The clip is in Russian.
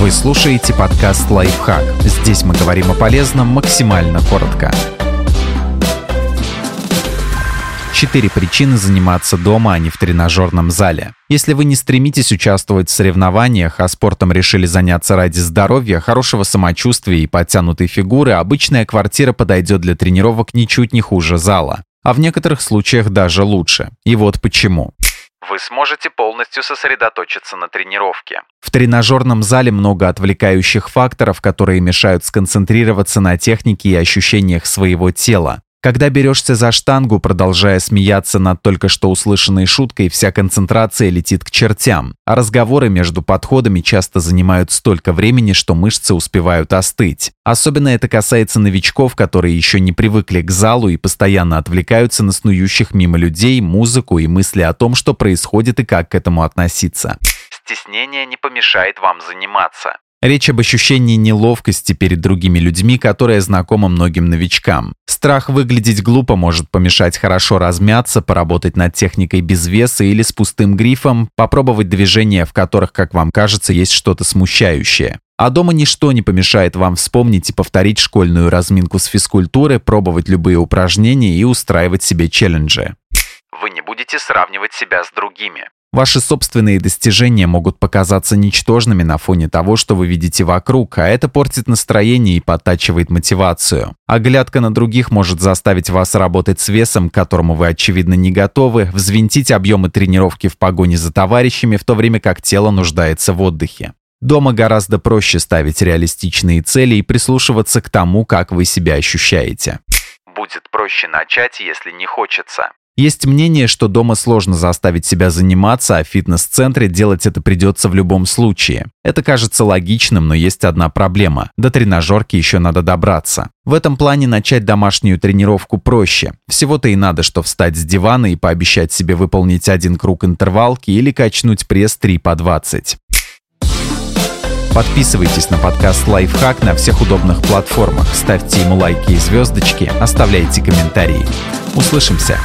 Вы слушаете подкаст «Лайфхак». Здесь мы говорим о полезном максимально коротко. Четыре причины заниматься дома, а не в тренажерном зале. Если вы не стремитесь участвовать в соревнованиях, а спортом решили заняться ради здоровья, хорошего самочувствия и подтянутой фигуры, обычная квартира подойдет для тренировок ничуть не хуже зала. А в некоторых случаях даже лучше. И вот почему вы сможете полностью сосредоточиться на тренировке. В тренажерном зале много отвлекающих факторов, которые мешают сконцентрироваться на технике и ощущениях своего тела. Когда берешься за штангу, продолжая смеяться над только что услышанной шуткой, вся концентрация летит к чертям, а разговоры между подходами часто занимают столько времени, что мышцы успевают остыть. Особенно это касается новичков, которые еще не привыкли к залу и постоянно отвлекаются на снующих мимо людей, музыку и мысли о том, что происходит и как к этому относиться. Стеснение не помешает вам заниматься. Речь об ощущении неловкости перед другими людьми, которая знакома многим новичкам. Страх выглядеть глупо может помешать хорошо размяться, поработать над техникой без веса или с пустым грифом, попробовать движения, в которых, как вам кажется, есть что-то смущающее. А дома ничто не помешает вам вспомнить и повторить школьную разминку с физкультуры, пробовать любые упражнения и устраивать себе челленджи. Вы не будете сравнивать себя с другими. Ваши собственные достижения могут показаться ничтожными на фоне того, что вы видите вокруг, а это портит настроение и подтачивает мотивацию. Оглядка на других может заставить вас работать с весом, к которому вы, очевидно, не готовы, взвинтить объемы тренировки в погоне за товарищами, в то время как тело нуждается в отдыхе. Дома гораздо проще ставить реалистичные цели и прислушиваться к тому, как вы себя ощущаете. Будет проще начать, если не хочется. Есть мнение, что дома сложно заставить себя заниматься, а в фитнес-центре делать это придется в любом случае. Это кажется логичным, но есть одна проблема. До тренажерки еще надо добраться. В этом плане начать домашнюю тренировку проще. Всего-то и надо, что встать с дивана и пообещать себе выполнить один круг интервалки или качнуть пресс 3 по 20. Подписывайтесь на подкаст «Лайфхак» на всех удобных платформах, ставьте ему лайки и звездочки, оставляйте комментарии. Услышимся!